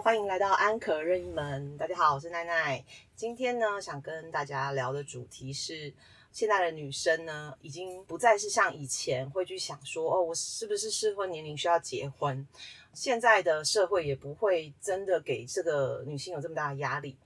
欢迎来到安可任意门。大家好，我是奈奈。今天呢，想跟大家聊的主题是，现在的女生呢，已经不再是像以前会去想说，哦，我是不是适婚年龄需要结婚？现在的社会也不会真的给这个女性有这么大的压力。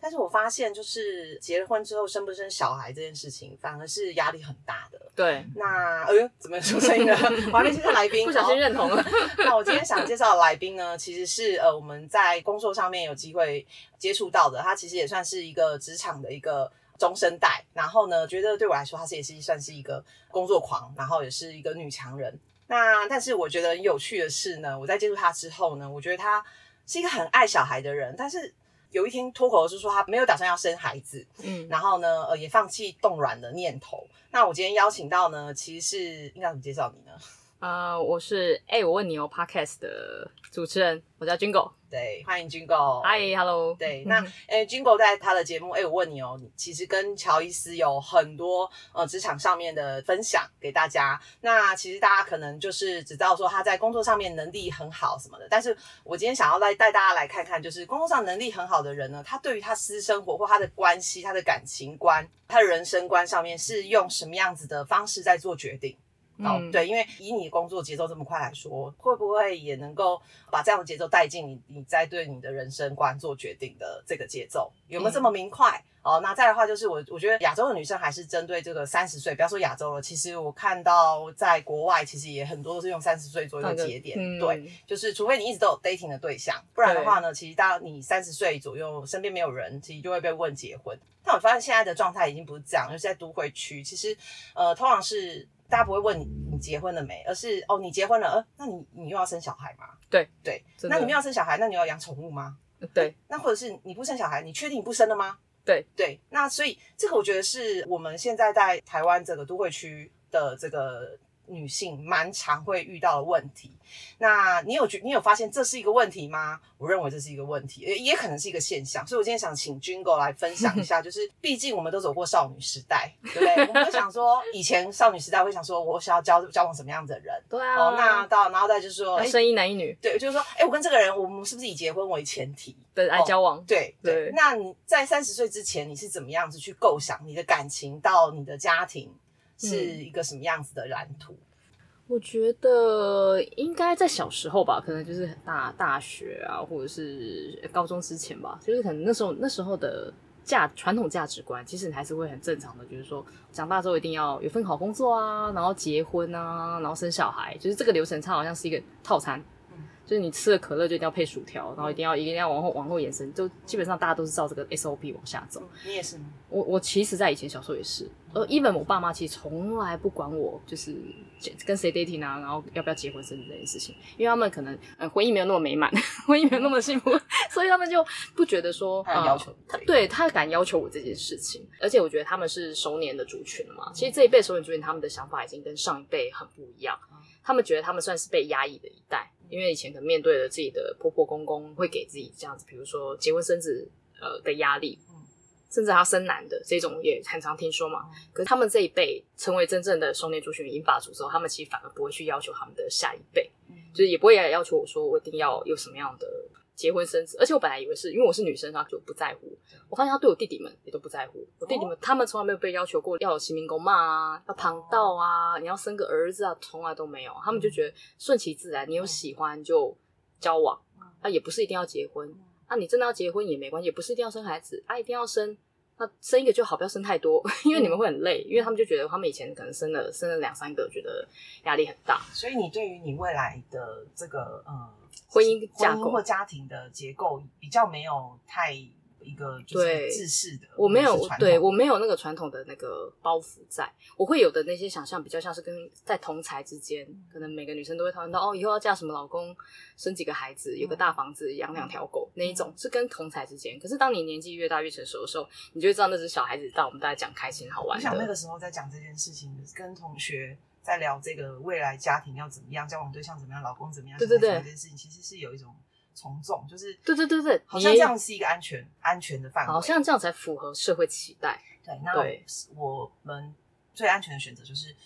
但是我发现，就是结了婚之后生不生小孩这件事情，反而是压力很大的。对，那哎呦，怎么出声音了？我还没介绍来宾，不小心认同了。那我今天想介绍的来宾呢，其实是呃我们在工作上面有机会接触到的，他其实也算是一个职场的一个中生代。然后呢，觉得对我来说，他是也是算是一个工作狂，然后也是一个女强人。那但是我觉得很有趣的是呢，我在接触他之后呢，我觉得他是一个很爱小孩的人，但是。有一天脱口而出说他没有打算要生孩子，嗯，然后呢，呃，也放弃冻卵的念头。那我今天邀请到呢，其实是应该怎么介绍你呢？啊，我是哎，我问你哦，Podcast 的主持人，我叫 Jingle。对，欢迎 Jingle。Hi，Hello。对，那诶，Jingle 在他的节目，哎，我问你哦，其实跟乔伊斯有很多呃职场上面的分享给大家。那其实大家可能就是只知道说他在工作上面能力很好什么的，但是我今天想要来带大家来看看，就是工作上能力很好的人呢，他对于他私生活或他的关系、他的感情观、他的人生观上面是用什么样子的方式在做决定。哦，对，因为以你工作节奏这么快来说，会不会也能够把这样的节奏带进你你在对你的人生观做决定的这个节奏，有没有这么明快？哦，那再的话就是我我觉得亚洲的女生还是针对这个三十岁，不要说亚洲了，其实我看到在国外其实也很多都是用三十岁左右的节点，对，就是除非你一直都有 dating 的对象，不然的话呢，其实当你三十岁左右身边没有人，其实就会被问结婚。但我发现现在的状态已经不是这样，就是在都会区，其实呃，通常是。大家不会问你你结婚了没，而是哦你结婚了，呃，那你你又要生小孩吗？对对，那你们要生小孩，那你要养宠物吗？对，那或者是你不生小孩，你确定不生了吗？对对，那所以这个我觉得是我们现在在台湾这个都会区的这个。女性蛮常会遇到的问题，那你有觉你有发现这是一个问题吗？我认为这是一个问题，也也可能是一个现象。所以我今天想请军狗来分享一下，就是毕竟我们都走过少女时代，对不对？我们会想说，以前少女时代会想说，我想要交交往什么样的人？对啊。哦，那到然后再就是说，生一男一女。对，就是说，哎，我跟这个人，我们是不是以结婚为前提对来交往？对对。那你在三十岁之前，你是怎么样子去构想你的感情到你的家庭是一个什么样子的蓝图？我觉得应该在小时候吧，可能就是大大学啊，或者是高中之前吧，就是可能那时候那时候的价传统价值观，其实你还是会很正常的，就是说长大之后一定要有份好工作啊，然后结婚啊，然后生小孩，就是这个流程，它好像是一个套餐。就是你吃了可乐就一定要配薯条，然后一定要一定要往后往后延伸，就基本上大家都是照这个 SOP 往下走。你也是吗？我我其实，在以前小时候也是，呃，even 我爸妈其实从来不管我就是跟谁 dating 啊，然后要不要结婚生子这件事情，因为他们可能呃婚姻没有那么美满，婚姻没有那么幸福，所以他们就不觉得说他要求他，对他敢要求我这件事情，而且我觉得他们是熟年的族群嘛，其实这一辈熟年族群他们的想法已经跟上一辈很不一样，他们觉得他们算是被压抑的一代。因为以前可能面对了自己的婆婆公公，会给自己这样子，比如说结婚生子呃的压力，甚至还要生男的这种也很常听说嘛。可是他们这一辈成为真正的少年族群银发族之后，他们其实反而不会去要求他们的下一辈，就是也不会要求我说我一定要有什么样的。结婚生子，而且我本来以为是因为我是女生，他就不在乎。我发现他对我弟弟们也都不在乎。我弟弟们他们从来没有被要求过要有新民公骂啊，要旁道啊，你要生个儿子啊，从来都没有。他们就觉得顺其自然，你有喜欢就交往，啊，也不是一定要结婚。啊，你真的要结婚也没关系，也不是一定要生孩子，啊，一定要生，那生一个就好，不要生太多，因为你们会很累。因为他们就觉得他们以前可能生了生了两三个，觉得压力很大。所以你对于你未来的这个呃。婚姻架构或家庭的结构比较没有太一个就是自式的，我没有对我没有那个传统的那个包袱在，我会有的那些想象比较像是跟在同才之间，可能每个女生都会讨论到哦，以后要嫁什么老公，生几个孩子，有个大房子，养两条狗那一种，是跟同才之间。可是当你年纪越大越成熟的时候，你就会知道那只小孩子到我们大家讲开心好玩。我想那个时候在讲这件事情，跟同学。在聊这个未来家庭要怎么样，交往对象怎么样，老公怎么样，对对对，这件事情其实是有一种从众，就是对对对对，好像这样是一个安全安全的范围，好像这样才符合社会期待。对，那我们最安全的选择就是。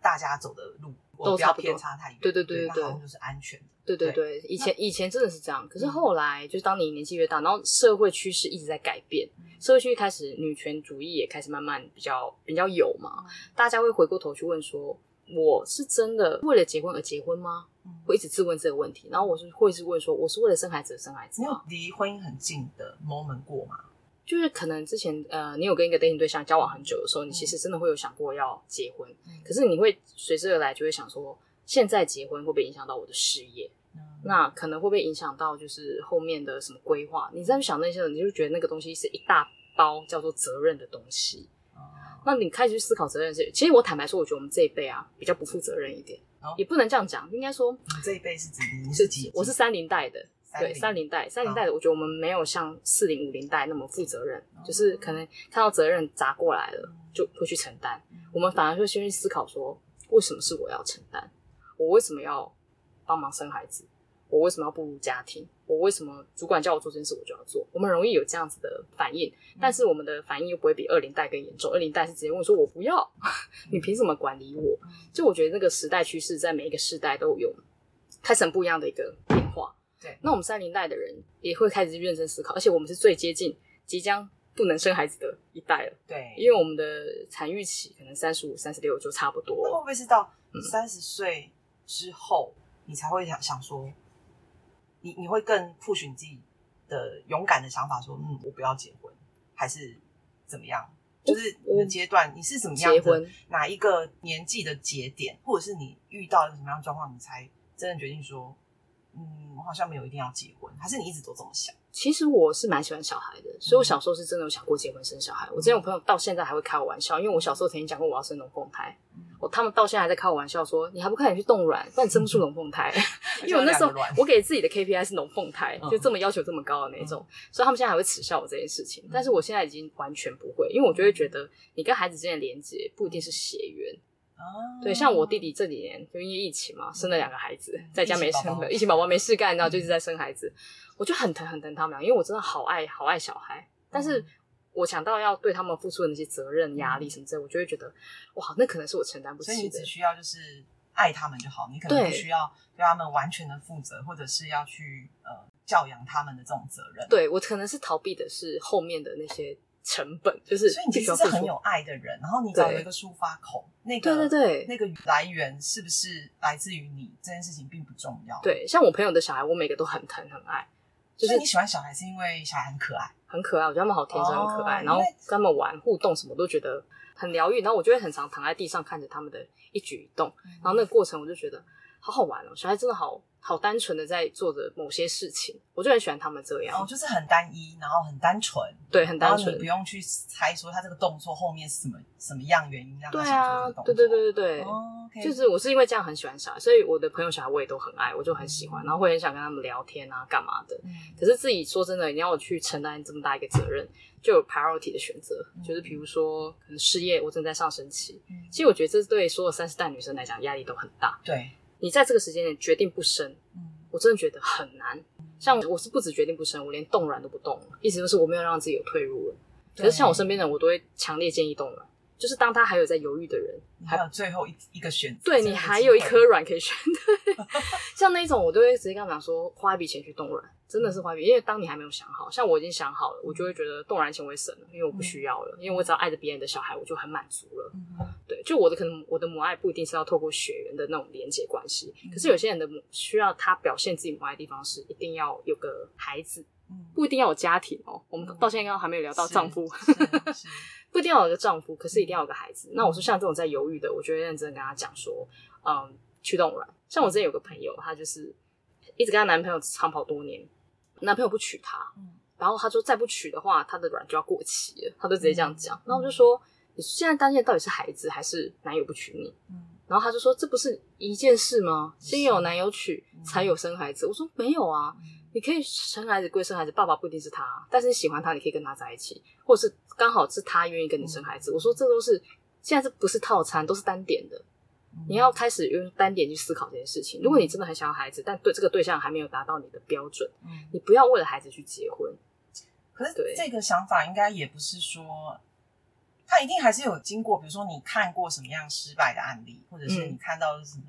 大家走的路，我不要都差不多偏差太远。对对对对对那好像就是安全的。对对对对，以前以前真的是这样，可是嗯后来就是当你年纪越大，然后社会趋势一直在改变，嗯社会趋势开始女权主义也开始慢慢比较比较有嘛，嗯大家会回过头去问说，我是真的为了结婚而结婚吗？嗯会一直自问这个问题，然后我是会是问说，我是为了生孩子而生孩子你有吗？离婚姻很近的 moment 过吗？就是可能之前呃，你有跟一个 dating 对象交往很久的时候，你其实真的会有想过要结婚，嗯可是你会随之而来就会想说，现在结婚会不会影响到我的事业？嗯那可能会不会影响到就是后面的什么规划？你再去想那些，你就觉得那个东西是一大包叫做责任的东西。哦那你开始去思考责任是，其实我坦白说，我觉得我们这一辈啊比较不负责任一点，哦也不能这样讲，应该说这一辈是指你是几？我是三零代的，对，三零零代，三零代的，我觉得我们没有像四零五零代那么负责任，哦就是可能看到责任砸过来了，就会去承担。我们反而会先去思考说，为什么是我要承担？我为什么要帮忙生孩子？我为什么要步入家庭？我为什么主管叫我做这件事我就要做？我们容易有这样子的反应，但是我们的反应又不会比二零代更严重。二零代是直接问说：“我不要，你凭什么管理我？”就我觉得那个时代趋势在每一个世代都有开始不一样的一个变化。对那我们三零代的人也会开始认真思考，而且我们是最接近即将不能生孩子的一代了，对，因为我们的产育期可能三十五、三十六就差不多会。不会是到嗯三十岁之后，你才会想想说，你你会更 push 你自己的勇敢的想法，说，嗯，我不要结婚，还是怎么样？就是你的阶段，你是怎么样的结婚哪一个年纪的节点，或者是你遇到一个什么样的状况，你才真的决定说，嗯，我好像没有一定要结婚，还是你一直都这么想？其实我是蛮喜欢小孩的，所以我小时候是真的有想过结婚生小孩。我之前有朋友到现在还会开我玩笑，因为我小时候曾经讲过我要生龙凤胎，我他们到现在还在开我玩笑说，你还不快点去冻卵，不然你生不出龙凤胎。因为我那时候 我给自己的 KPI 是龙凤胎，嗯就这么要求这么高的那种，所以他们现在还会耻笑我这件事情。但是我现在已经完全不会，因为我就会觉得你跟孩子之间的连接不一定是血缘。啊对，像我弟弟这几年就因为疫情嘛，生了两个孩子，在家没生了，疫情宝宝没事干，然后就一直在生孩子，我就很疼很疼他们俩，因为我真的好爱好爱小孩，但是。我想到要对他们付出的那些责任、压力什么之类，我就会觉得，哇，那可能是我承担不起的所以你只。需要就是爱他们就好，你可能不需要对他们完全的负责，或者是要去呃教养他们的这种责任。，对我可能是逃避的是后面的那些成本，就是所以你其实是很有爱的人，然后你只要对有一个抒发口，那个对对对那个来源是不是来自于你这件事情并不重要。，对，像我朋友的小孩，我每个都很疼很爱，就是你喜欢小孩是因为小孩很可爱。很可爱，我觉得他们好天真，很可爱，然后跟他们玩互动什么都觉得很疗愈，然后我就会很常躺在地上看着他们的一举一动，嗯然后那个过程我就觉得好好玩哦，小孩真的好好单纯的在做着某些事情，我就很喜欢他们这样，哦就是很单一，然后很单纯，对，很单纯你不，用去猜说他这个动作后面是什么什么样原因让他对想做啊这个动，作。对对对对对。就是我是因为这样很喜欢小孩，所以我的朋友小孩我也都很爱，我就很喜欢，然后会很想跟他们聊天啊，干嘛的。嗯可是自己说真的，你要我去承担这么大一个责任，就有 priority 的选择，就是比如说可能事业我正在上升期，嗯其实我觉得这对所有三十代女生来讲压力都很大。对，你在这个时间点决定不生，我真的觉得很难。像我是不止决定不生，我连动软都不冻了，意思就是我没有让自己有退路了。可是像我身边的人，我都会强烈建议动软，就是当他还有在犹豫的人，你还有最后一一个选择，对你还有一颗卵可以选。对，像那一种我都会直接跟他们讲说，花一笔钱去冻卵，真的是花一笔，因为当你还没有想好，像我已经想好了，我就会觉得冻卵钱我也省了，因为我不需要了，因为我只要爱着别人的小孩，我就很满足了。嗯对，就我的可能我的母爱不一定是要透过血缘的那种连接关系，可是有些人的母需要他表现自己母爱的地方是一定要有个孩子，嗯不一定要有家庭哦。我们嗯到现在刚刚还没有聊到丈夫，不一定要有个丈夫，可是一定要有个孩子。那我说像这种在犹豫的，我就会认真跟他讲说，嗯，去冻卵。像我之前有个朋友，她就是一直跟她男朋友长跑多年，男朋友不娶她，嗯然后她说再不娶的话，她的卵就要过期了，她就直接这样讲。然后我就说，你现在担心的到底是孩子还是男友不娶你？嗯然后她就说：“这不是一件事吗？先有男友娶，才有生孩子。”我说：“没有啊，你可以生孩子归生孩子，爸爸不一定是他，但是你喜欢他，你可以跟他在一起，或者是刚好是他愿意跟你生孩子。我说这都是现在这不是套餐，都是单点的。嗯你要开始用单点去思考这件事情。如果你真的很想要孩子，但对这个对象还没有达到你的标准，嗯你不要为了孩子去结婚。可是对这个想法应该也不是说，他一定还是有经过，比如说你看过什么样失败的案例，或者是嗯你看到什么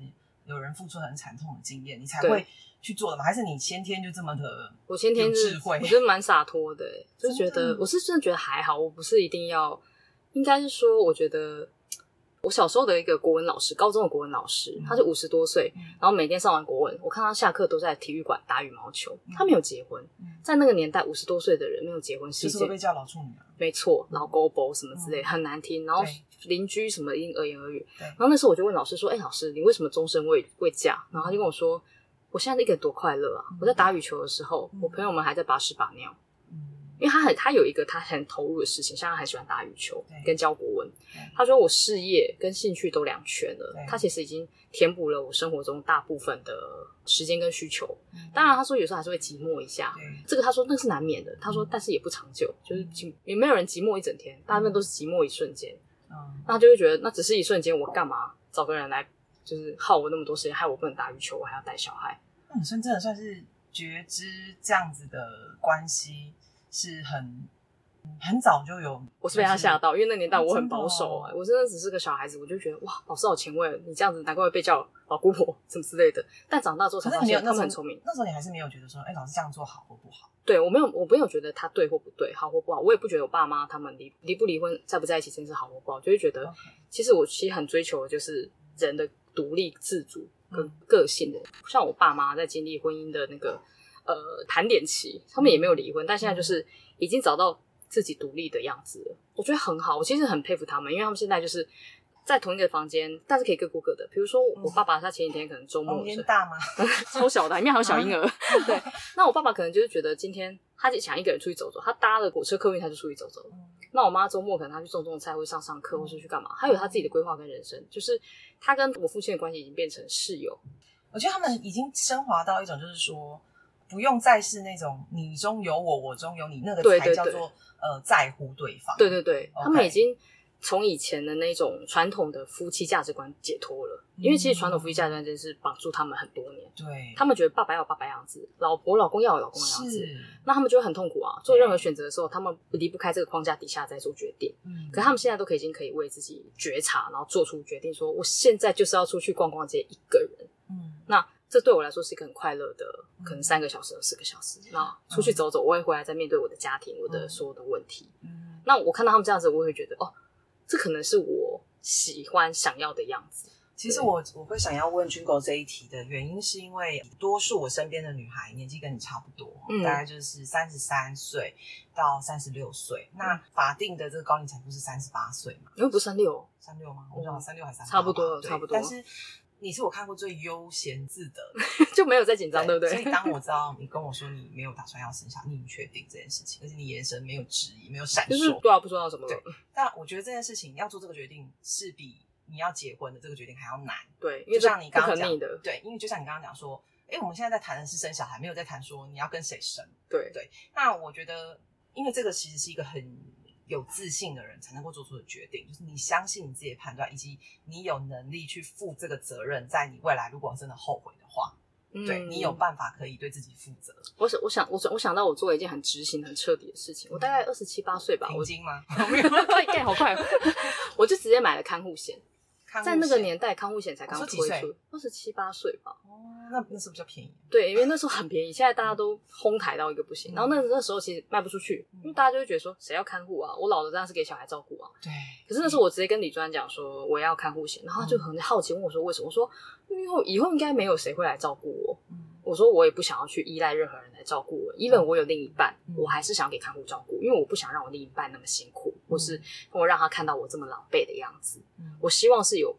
有人付出很惨痛的经验，你才会去做的吗？还是你先天就这么的？我先天是有智慧我觉得蛮洒脱的、欸，就觉得我是真的觉得还好，我不是一定要，应该是说，我觉得我小时候的一个国文老师，高中的国文老师，他是五十多岁，嗯然后每天上完国文，我看他下课都在体育馆打羽毛球，他没有结婚嗯，在那个年代，五十多岁的人没有结婚是一件就是会被叫老处女啊？没错，老勾包什么之类、嗯很难听，然后邻居什么因而言而语。然后那时候我就问老师说：“哎、老师，你为什么终身未未嫁？”然后他就跟我说：“我现在一个人多快乐啊！我在打羽球的时候，嗯我朋友们还在把屎把尿，嗯，因为他很他有一个他很投入的事情，像他很喜欢打羽球跟教国文。他说我事业跟兴趣都两全了，他其实已经填补了我生活中大部分的时间跟需求。嗯当然，他说有时候还是会寂寞一下，这个他说那是难免的。他说，但是也不长久，就是寂也没有人寂寞一整天，大部分都是寂寞一瞬间。嗯，那他就会觉得，那只是一瞬间，我干嘛找个人来，就是耗我那么多时间，害我不能打羽球，我还要带小孩。那你算真的算是觉知这样子的关系是很很早就有，我是被他吓到，因为那年代我很保守、哦真哦欸，我真的只是个小孩子，我就觉得哇，老师好前卫，你这样子难怪会被叫老姑婆什么之类的。但长大之后才发现他们很聪明。那时候你还是没有觉得说，哎、老师这样做好或不好？对我没有，我没有觉得他对或不对，好或不好，我也不觉得我爸妈他们离离不离婚，在不在一起，真是好或不好，就会觉得其实我其实很追求的就是人的独立自主跟嗯个性的。像我爸妈在经历婚姻的那个呃盘点期，他们也没有离婚，但现在就是已经找到自己独立的样子了，我觉得很好。我其实很佩服他们，因为他们现在就是在同一个房间，但是可以各过各的。比如说我爸爸，他前几天可能周末房的时候间大吗？超小的，里面还有小婴儿。对，那我爸爸可能就是觉得今天他就想一个人出去走走，他搭了火车客运他就出去走走。嗯那我妈周末可能她去种种菜，或者上上课，或是去干嘛，她有她自己的规划跟人生。就是她跟我父亲的关系已经变成室友，我觉得他们已经升华到一种，就是说不用再是那种你中有我，我中有你，那个才叫做呃在乎对方。对对对，他们已经从以前的那种传统的夫妻价值观解脱了。因为其实传统夫妻价值观真是绑住他们很多年，对，他们觉得爸爸要有爸爸样子，老婆老公要有老公的样子，那他们就会很痛苦啊。做任何选择的时候，他们离不开这个框架底下在做决定。嗯可他们现在都可以已经可以为自己觉察，然后做出决定，说我现在就是要出去逛逛街一个人。嗯那这对我来说是一个很快乐的，可能三个小时、四个小时。那出去走走，我也回来再面对我的家庭，我的所有的问题。嗯，那我看到他们这样子，我会觉得哦，这可能是我喜欢、想要的样子。其实我我会想要问军狗这一题的原因，是因为多数我身边的女孩年纪跟你差不多，嗯大概就是三十三岁到三十六岁。那嗯法定的这个高龄产妇是三十八岁嘛？因为不是三六，三六吗？我想三六还是三差不多差不多但是你是我看过最悠闲自得的，就没有再紧张，对不对？所以当我知道你跟我说你没有打算要生小孩，你很确定这件事情，而且你眼神没有质疑，没有闪烁。就是对啊，不知道什么了。但我觉得这件事情要做这个决定，是比你要结婚的这个决定还要难。对，因为就像你刚刚讲的，对，因为就像你刚刚讲说，哎，我们现在在谈的是生小孩，没有在谈说你要跟谁生。对对那我觉得，因为这个其实是一个很有自信的人才能够做出的决定，就是你相信你自己的判断，以及你有能力去负这个责任，在你未来如果真的后悔的话，对嗯你有办法可以对自己负责。我想，我想，我想，我想到我做了一件很执行、很彻底的事情。我大概二十七八岁吧，我平金吗？对，干好快哦，我就直接买了看护险。在那个年代，看护险才刚推出，二十七八岁吧。哦，那那是不是比较便宜？对，因为那时候很便宜，现在大家都哄抬到一个不行。嗯然后那那时候其实卖不出去，因为大家就会觉得说，谁要看护啊？我老了当然是给小孩照顾啊。对，可是那时候我直接跟李专讲说我要看护险，然后他就很好奇问我说为什么？我说因为以后应该没有谁会来照顾我。嗯我说我也不想要去依赖任何人来照顾我，even 我有另一半，嗯我还是想给看护照顾，因为我不想让我另一半那么辛苦，或是我让他看到我这么狼狈的样子。嗯。我希望是有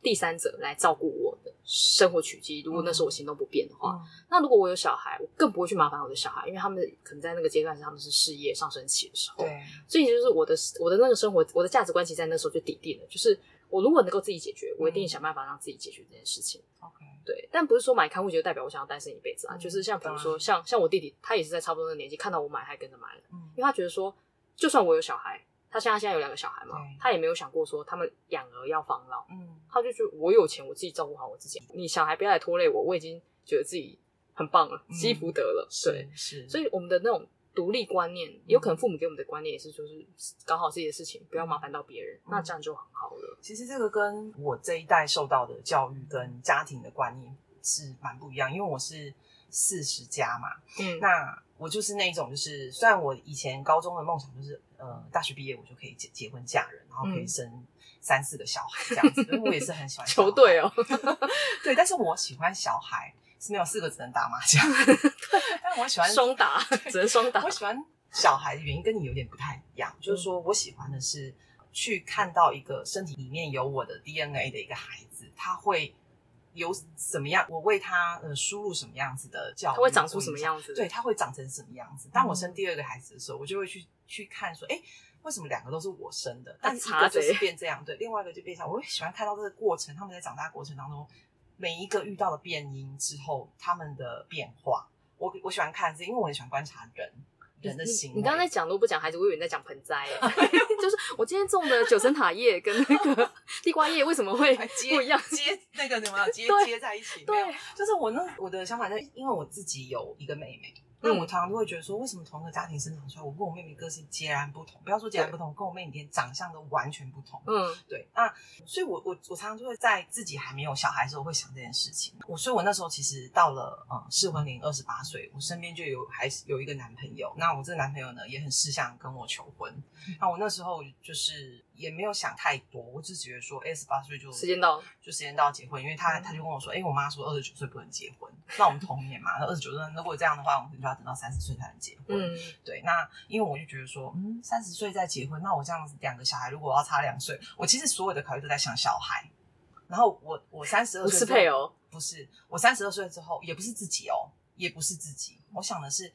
第三者来照顾我的生活取机。如果那时候我行动不便的话，嗯。那如果我有小孩，我更不会去麻烦我的小孩，因为他们可能在那个阶段是他们是事业上升期的时候。对，所以就是我的我的那个生活，我的价值观其实在那时候就底定了，就是我如果能够自己解决，我一定想办法让自己解决这件事情。OK，对，但不是说买看护就代表我想要单身一辈子啊，嗯就是像比如说像像我弟弟，他也是在差不多的年纪看到我买，他还跟着买了，嗯。因为他觉得说，就算我有小孩，他现在现在有两个小孩嘛，他也没有想过说他们养儿要防老，嗯他就觉得我有钱，我自己照顾好我自己，你小孩不要来拖累我，我已经觉得自己很棒了，嗯积福德了，对，是是，所以我们的那种独立观念，有可能父母给我们的观念也是，就是搞好自己的事情，不要麻烦到别人，那这样就很好了。其实这个跟我这一代受到的教育跟家庭的观念是蛮不一样，因为我是四十加嘛，嗯，那我就是那一种，就是虽然我以前高中的梦想就是呃大学毕业我就可以结结婚嫁人，然后可以生三四个小孩这样子，因为我也是很喜欢 球队哦，对，但是我喜欢小孩。是没有四个只能打麻将，但我喜欢双打，只能双打。我喜欢小孩的原因跟你有点不太一样，就是说我喜欢的是去看到一个身体里面有我的 DNA 的一个孩子，他会有什么样，我为他呃输入什么样子的教育，他会长出什么样子？对，他会长成什么样子？当我生第二个孩子的时候，我就会去去看说，哎，为什么两个都是我生的，但一个就是变这样，对，另外一个就变成，我会喜欢看到这个过程，他们在长大过程当中。每一个遇到的变音之后，他们的变化，我我喜欢看是因为我很喜欢观察人人的心。你刚才讲都不讲孩子，我以为你在讲盆栽。就是我今天种的九层塔叶跟那个地瓜叶为什么会 不一样？接那个什么 接接在一起？对，就是我那我的想法，就因为我自己有一个妹妹。那我常常都会觉得说，为什么同一个家庭生长出来，我跟我妹妹个性截然不同？不要说截然不同，跟我妹妹连长相都完全不同。嗯，对。那所以，我我我常常就会在自己还没有小孩的时候，会想这件事情。我所以，我那时候其实到了嗯适婚龄二十八岁，我身边就有还是有一个男朋友。那我这个男朋友呢，也很识相跟我求婚。那我那时候就是。也没有想太多，我只觉得说，哎十八岁就时间到，就时间到结婚，因为他他就跟我说，哎，我妈说二十九岁不能结婚，那我们同年嘛，那二十九岁如果这样的话，我们就要等到三十岁才能结婚。嗯，对，那因为我就觉得说，嗯，三十岁再结婚，那我这样子两个小孩如果要差两岁，我其实所有的考虑都在想小孩。然后我我三十二岁不是配偶，不是我三十二岁之后也不是自己哦，也不是自己，我想的是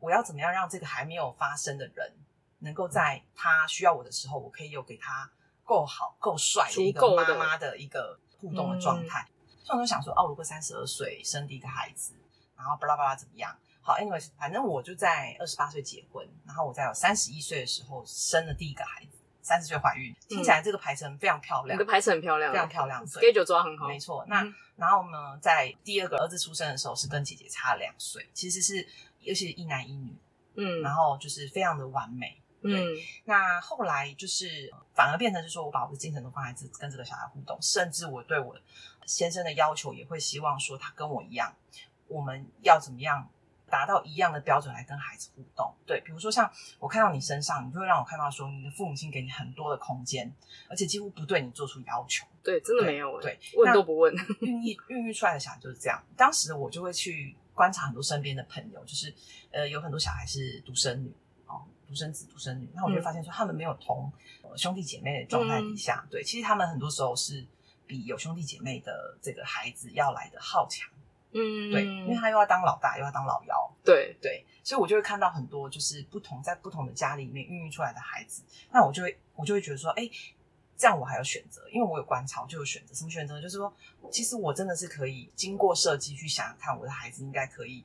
我要怎么样让这个还没有发生的人，能够在他需要我的时候，我可以有给他。够好、够帅的一个妈妈的一个互动的状态，所以我就想说，哦，如果三十二岁生第一个孩子，然后巴拉巴拉怎么样？好，anyways，反正我就在二十八岁结婚，然后我在我三十一岁的时候生了第一个孩子，三十岁怀孕，听起来这个排程非常漂亮，你的排程很漂亮，非常漂亮，schedule 抓很好，没错。那然后呢，在第二个儿子出生的时候，是跟姐姐差了两岁，其实是尤其是一男一女，嗯，然后就是非常的完美。对，那后来就是反而变成是说，我把我的精神都放在这跟这个小孩互动，甚至我对我先生的要求也会希望说，他跟我一样，我们要怎么样达到一样的标准来跟孩子互动？对，比如说像我看到你身上，你就会让我看到说，你的父母亲给你很多的空间，而且几乎不对你做出要求。对，真的没有，对，问都不问。孕育孕育出来的小孩就是这样。当时我就会去观察很多身边的朋友，就是呃，有很多小孩是独生女。独生子、独生女，那我就发现说，他们没有同兄弟姐妹的状态底下，对，其实他们很多时候是比有兄弟姐妹的这个孩子要来的好强，嗯，对，因为他又要当老大，又要当老幺，对。对，所以我就会看到很多就是不同在不同的家里面孕育出来的孩子，那我就会我就会觉得说，哎，这样我还有选择，因为我有观察，就有选择，什么选择？就是说，其实我真的是可以经过设计去想想看，我的孩子应该可以。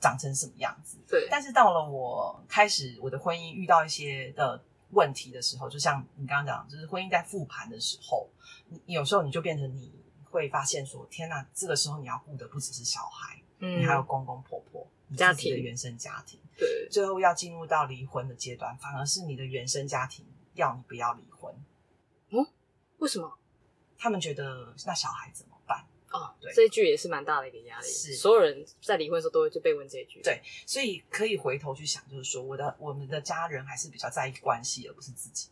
长成什么样子？对，但是到了我开始我的婚姻遇到一些的问题的时候，就像你刚刚讲，就是婚姻在复盘的时候，你有时候你就变成你会发现说，天哪，这个时候你要顾的不只是小孩，嗯，你还有公公婆婆、家庭的原生家庭，对，最后要进入到离婚的阶段，反而是你的原生家庭要你不要离婚。嗯，为什么？他们觉得那小孩怎么？哦，对，这一句也是蛮大的一个压力。是，所有人在离婚的时候都会就被问这一句。对，所以可以回头去想，就是说，我的我们的家人还是比较在意关系，而不是自己。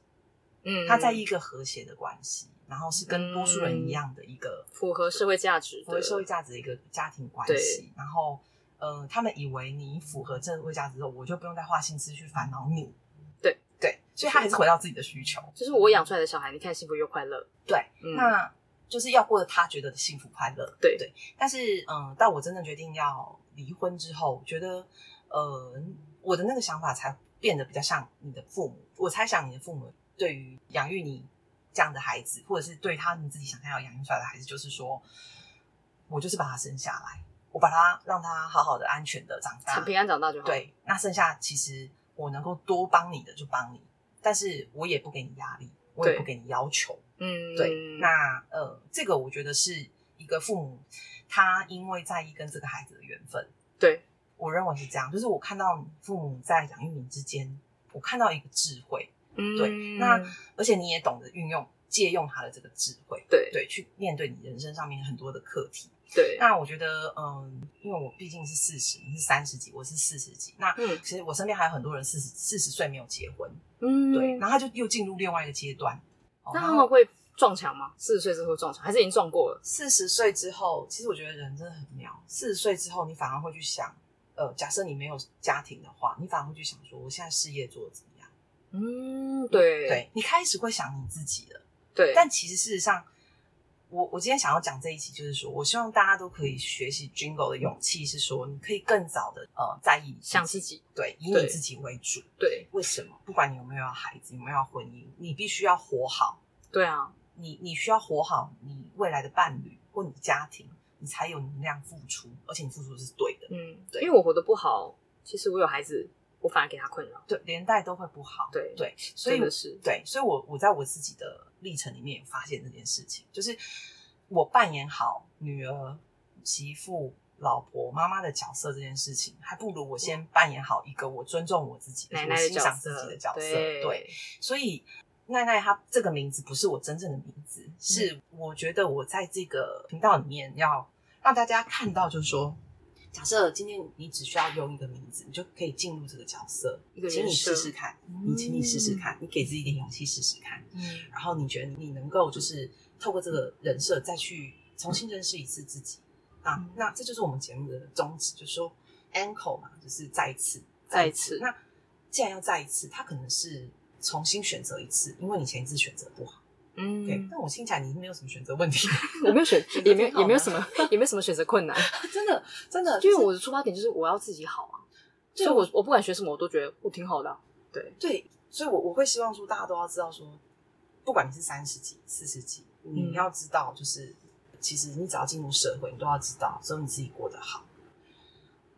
嗯，他在意一个和谐的关系，然后是跟多数人一样的一个符合社会价值、符合社会价值的一个家庭关系。然后，呃，他们以为你符合社会价值之后，我就不用再花心思去烦恼你。对对，所以他还是回到自己的需求，就是我养出来的小孩，你看幸福又快乐。对，那。就是要过得他觉得的幸福快乐，对对。但是，嗯，到我真的决定要离婚之后，觉得，呃，我的那个想法才变得比较像你的父母。我猜想你的父母对于养育你这样的孩子，或者是对他们自己想象要养育出来的孩子，就是说，我就是把他生下来，我把他让他好好的、安全的长大，平安长大就好。对，那剩下其实我能够多帮你的就帮你，但是我也不给你压力，我也不给你要求。嗯，对，那呃，这个我觉得是一个父母，他因为在意跟这个孩子的缘分，对。我认为是这样，就是我看到父母在养育你之间，我看到一个智慧，嗯。对那而且你也懂得运用、借用他的这个智慧，对。对，去面对你人生上面很多的课题。对，那我觉得，嗯，因为我毕竟是四十，你是三十几，我是四十几，那嗯其实我身边还有很多人四十四十岁没有结婚，嗯。对，然后他就又进入另外一个阶段。哦那他们会撞墙吗？四十岁之后撞墙，还是已经撞过了？四十岁之后，其实我觉得人真的很妙。四十岁之后，你反而会去想，呃，假设你没有家庭的话，你反而会去想说，我现在事业做的怎么样？嗯，对对你开始会想你自己了。对，但其实事实上，我我今天想要讲这一期，就是说我希望大家都可以学习 Jingle 的勇气，是说你可以更早的呃在意想自己，对，以你自己为主。对为什么？不管你有没有要孩子，有没有要婚姻，你必须要活好。对啊，你你需要活好你未来的伴侣或你的家庭，你才有能量付出，而且你付出的是对的。嗯，对因为我活得不好，其实我有孩子，我反而给他困扰。对，连带都会不好。对对，所以是对，所以我我在我自己的历程里面有发现这件事情，就是我扮演好女儿、媳妇、老婆、妈妈的角色这件事情，还不如我先扮演好一个我尊重我自己、的我欣赏自己的角色。对对，所以奈奈她这个名字不是我真正的名字，嗯是我觉得我在这个频道里面要让大家看到，就是说。假设今天你只需要用一个名字，你就可以进入这个角色。一个请你试试看，你请你试试看，你给自己一点勇气试试看。嗯然后你觉得你能够就是透过这个人设再去重新认识一次自己啊？嗯那这就是我们节目的宗旨，就是说 ankle 嘛，就是再一次，再一次那既然要再一次，他可能是重新选择一次，因为你前一次选择不好。嗯，对，但我听起来你没有什么选择问题，我没有选也没有也没有什么也没有什么选择困难，真的真的，因为我的出发点就是我要自己好啊，所以我我不管学什么，我都觉得我挺好的啊、对，对，所以我我会希望说大家都要知道说，不管你是三十几、四十几，你嗯。要知道，就是、其实你只要进入社会，你都要知道，只有你自己过得好，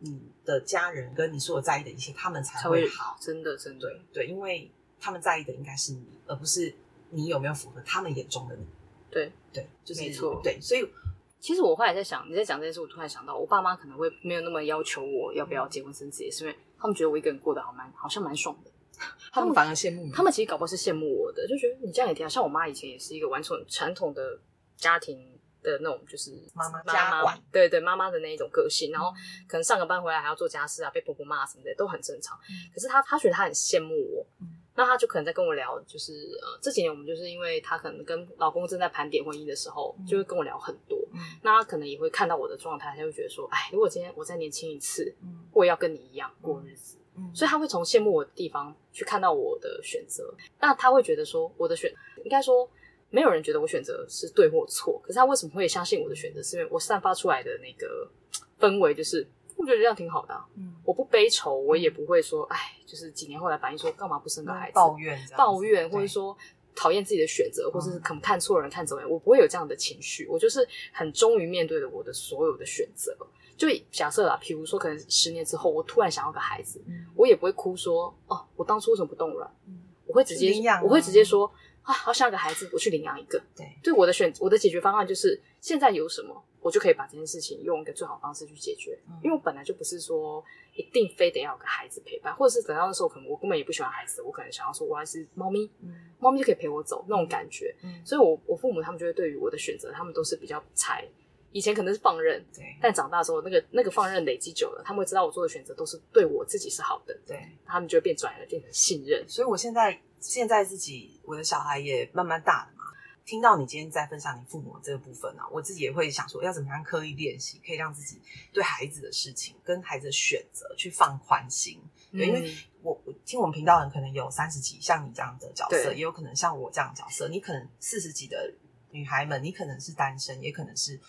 你的家人跟你所有在意的一切，他们才才会会好。真的真的。对对，因为他们在意的应该是你，而不是你有没有符合他们眼中的你。对。对，就是没错对，所以其实我后来在想，你在讲这件事，我突然想到，我爸妈可能会没有那么要求我要不要结婚生子，也是因为他们觉得我一个人过得好蛮好像蛮爽的。他们反而羡慕你。他们其实搞不好是羡慕我的，就觉得你这样也挺好。像我妈以前也是一个完全传统的家庭的那种，就是妈妈妈妈家管，对对妈妈的那一种个性，然后可能上个班回来还要做家事啊，被婆婆骂什么的都很正常。可是她她觉得她很羡慕我，嗯那他就可能在跟我聊，就是呃这几年我们就是因为他可能跟老公正在盘点婚姻的时候，就会跟我聊很多。嗯那他可能也会看到我的状态，他就觉得说，哎，如果今天我再年轻一次，嗯我也要跟你一样过日子。嗯所以他会从羡慕我的地方去看到我的选择，那他会觉得说我的选应该说没有人觉得我选择是对或错，可是他为什么会相信我的选择？是因为我散发出来的那个氛围，就是我觉得这样挺好的啊、嗯。我不悲愁，我也不会说哎，就是几年后来反应说干嘛不生个孩子，抱怨抱怨，或者说讨厌自己的选择，或者是嗯可能看错人、看走眼，我不会有这样的情绪，我就是很忠于面对了我的所有的选择。就假设啦，比如说可能十年之后，我突然想要个孩子，嗯。我也不会哭说哦，我当初为什么不动卵？嗯。我会直接我会直接说啊，好想要个孩子，我去领养一个。对。对我的选我的解决方案就是现在有什么，我就可以把这件事情用一个最好方式去解决。嗯因为我本来就不是说一定非得要有个孩子陪伴，或者是等到那时候可能我根本也不喜欢孩子，我可能想要说我还是猫咪，嗯猫咪就可以陪我走那种感觉。嗯所以我我父母他们就会对于我的选择，他们都是比较才。以前可能是放任，对但长大之后，那个那个放任累积久了，他们会知道我做的选择都是对我自己是好的，对。他们就会变转而变成信任。所以我现在现在自己我的小孩也慢慢大了嘛，听到你今天在分享你父母的这个部分啊，我自己也会想说，要怎么样刻意练习，可以让自己对孩子的事情跟孩子的选择去放宽心。对，因为嗯我我听我们频道的人可能有三十几，像你这样的角色，也有可能像我这样的角色。你可能四十几的女孩们，你可能是单身，也可能是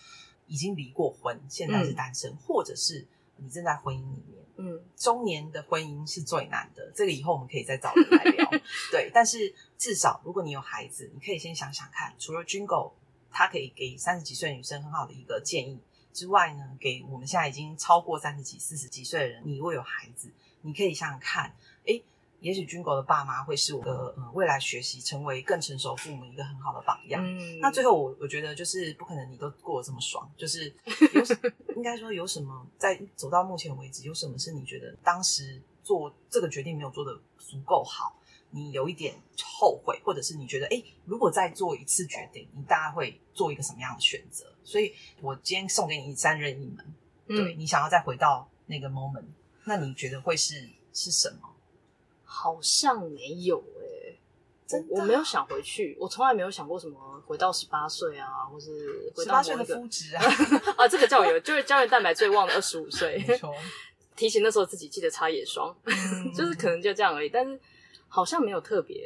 已经离过婚，现在是单身，或者是你正在婚姻里面。嗯，中年的婚姻是最难的，这个以后我们可以再找人来聊。对，但是至少如果你有孩子，你可以先想想看，除了 Jingle 他可以给三十几岁女生很好的一个建议之外呢，给我们现在已经超过三十几、四十几岁的人，你如果有孩子，你可以想想看，诶，也许军狗的爸妈会是我的呃未来学习成为更成熟父母一个很好的榜样。嗯那最后我我觉得就是不可能你都过得这么爽，就是有什 应该说有什么在走到目前为止，有什么是你觉得当时做这个决定没有做的足够好，你有一点后悔，或者是你觉得哎，如果再做一次决定，你大概会做一个什么样的选择？所以我今天送给你三任一门，对嗯，你想要再回到那个 moment，那你觉得会是是什么？好像没有诶、真的？我我没有想回去，我从来没有想过什么回到十八岁啊，或是回十八岁的肤质啊，啊，这个叫有，就是胶原蛋白最旺的二十五岁，没错，提醒那时候自己记得擦眼霜，嗯。就是可能就这样而已，但是好像没有特别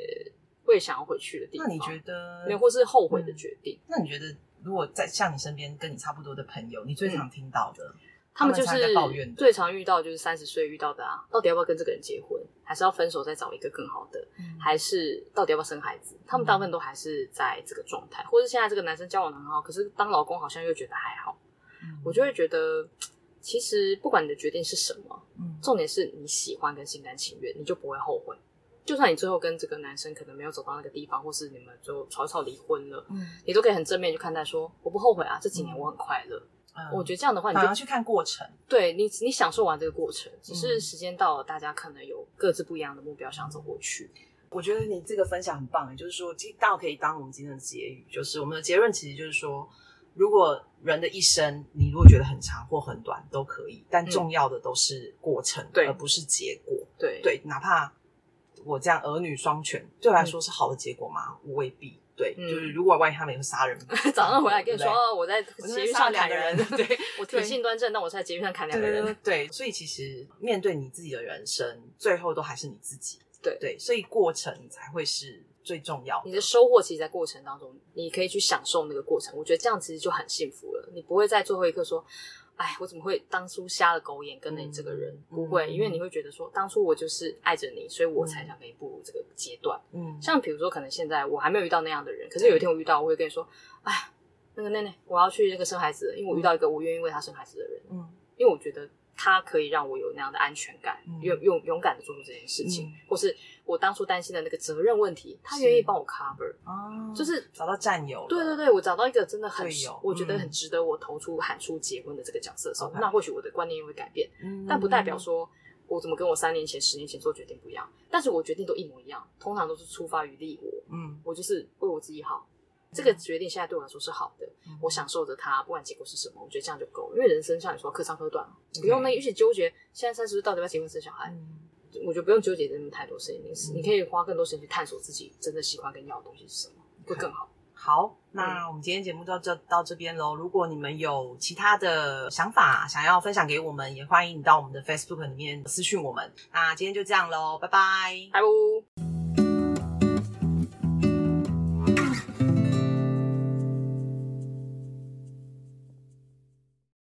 会想要回去的地方。那你觉得没有，或是后悔的决定？那你觉得，如果在像你身边跟你差不多的朋友，你最常听到的，他们就是最常遇到就是三十岁遇到的啊，到底要不要跟这个人结婚，还是要分手再找一个更好的，嗯还是到底要不要生孩子？他们大部分都还是在这个状态，或者现在这个男生交往得很好，可是当老公好像又觉得还好。嗯我就会觉得，其实不管你的决定是什么，嗯重点是你喜欢跟心甘情愿，你就不会后悔。就算你最后跟这个男生可能没有走到那个地方，或是你们最后吵吵离婚了，嗯，你都可以很正面去看待说，我不后悔啊，这几年我很快乐。嗯我觉得这样的话，你就反而去看过程，对你你享受完这个过程，只是嗯时间到了，大家可能有各自不一样的目标想走过去。我觉得你这个分享很棒，也就是说，其实倒可以当我们今天的结语，就是我们的结论其实就是说，如果人的一生，你如果觉得很长或很短都可以，但嗯重要的都是过程，对而不是结果。对对，哪怕我这样儿女双全，对我来说是好的结果吗？未必。对，嗯就是如果万一他们有杀人，早上回来跟你说，哦我在捷运杀两个上砍人，人 对 我挺性端正，但我在捷运上砍两个人对对对。对，所以其实面对你自己的人生，最后都还是你自己。对对，所以过程才会是最重要的。你的收获其实，在过程当中，你可以去享受那个过程。我觉得这样其实就很幸福了。你不会在最后一刻说：“哎，我怎么会当初瞎了狗眼跟了你这个人？”嗯不会，嗯因为你会觉得说，当初我就是爱着你，所以我才想跟你步入这个阶段。嗯，像比如说，可能现在我还没有遇到那样的人，可是有一天我遇到，我会跟你说：“哎，那个奈奈，我要去那个生孩子了，因为我遇到一个我愿意为他生孩子的人，嗯。因为我觉得他可以让我有那样的安全感，嗯。勇勇勇敢的做出这件事情，嗯。或是我当初担心的那个责任问题，他愿意帮我 cover，哦，就是找到战友。对对对，我找到一个真的很我觉得嗯很值得我投出喊出结婚的这个角色的时候那或许我的观念也会改变，嗯，但不代表说我怎么跟我三年前、十年前做决定不一样，但是我决定都一模一样，通常都是出发于利我，嗯，我就是为我自己好。这个决定现在对我来说是好的，嗯我享受着它，不管结果是什么，我觉得这样就够了。因为人生像你说可长可短，你不用那一直纠结现在三十岁到底要不要结婚生小孩，嗯我觉得不用纠结那么太多事情，你你可以花更多时间去探索自己真的喜欢跟要的东西是什么，会更好。好，那我们今天节目到这到这边喽。如果你们有其他的想法想要分享给我们，也欢迎你到我们的 Facebook 里面私讯我们。那今天就这样喽，拜拜。拜拜。